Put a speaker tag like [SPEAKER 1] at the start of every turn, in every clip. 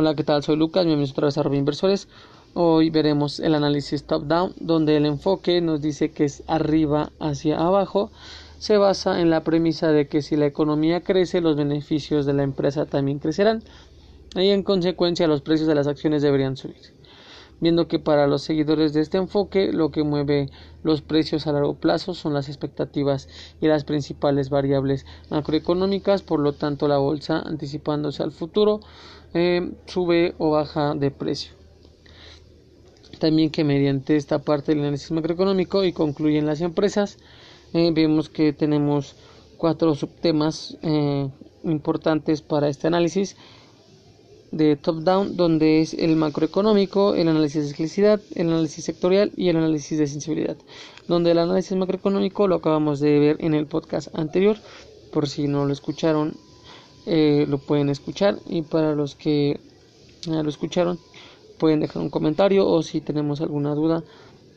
[SPEAKER 1] Hola, ¿qué tal? Soy Lucas, bienvenidos otra vez a Robin Inversores. Hoy veremos el análisis top-down, donde el enfoque nos dice que es arriba hacia abajo. Se basa en la premisa de que si la economía crece, los beneficios de la empresa también crecerán. Y en consecuencia, los precios de las acciones deberían subir. Viendo que para los seguidores de este enfoque, lo que mueve los precios a largo plazo son las expectativas y las principales variables macroeconómicas, por lo tanto, la bolsa anticipándose al futuro eh, sube o baja de precio. También que mediante esta parte del análisis macroeconómico y concluyen las empresas, eh, vemos que tenemos cuatro subtemas eh, importantes para este análisis de top-down, donde es el macroeconómico, el análisis de ciclicidad, el análisis sectorial y el análisis de sensibilidad. Donde el análisis macroeconómico lo acabamos de ver en el podcast anterior, por si no lo escucharon, eh, lo pueden escuchar. Y para los que ya lo escucharon pueden dejar un comentario o si tenemos alguna duda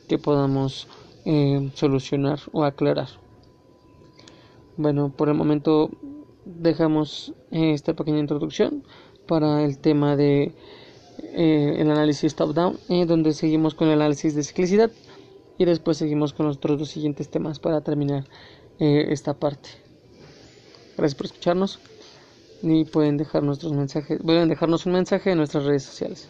[SPEAKER 1] que podamos eh, solucionar o aclarar. Bueno por el momento dejamos eh, esta pequeña introducción para el tema de el análisis top down donde seguimos con el análisis de ciclicidad y después seguimos con los otros dos siguientes temas para terminar esta parte gracias por escucharnos y pueden dejar nuestros mensajes, pueden dejarnos un mensaje en nuestras redes sociales.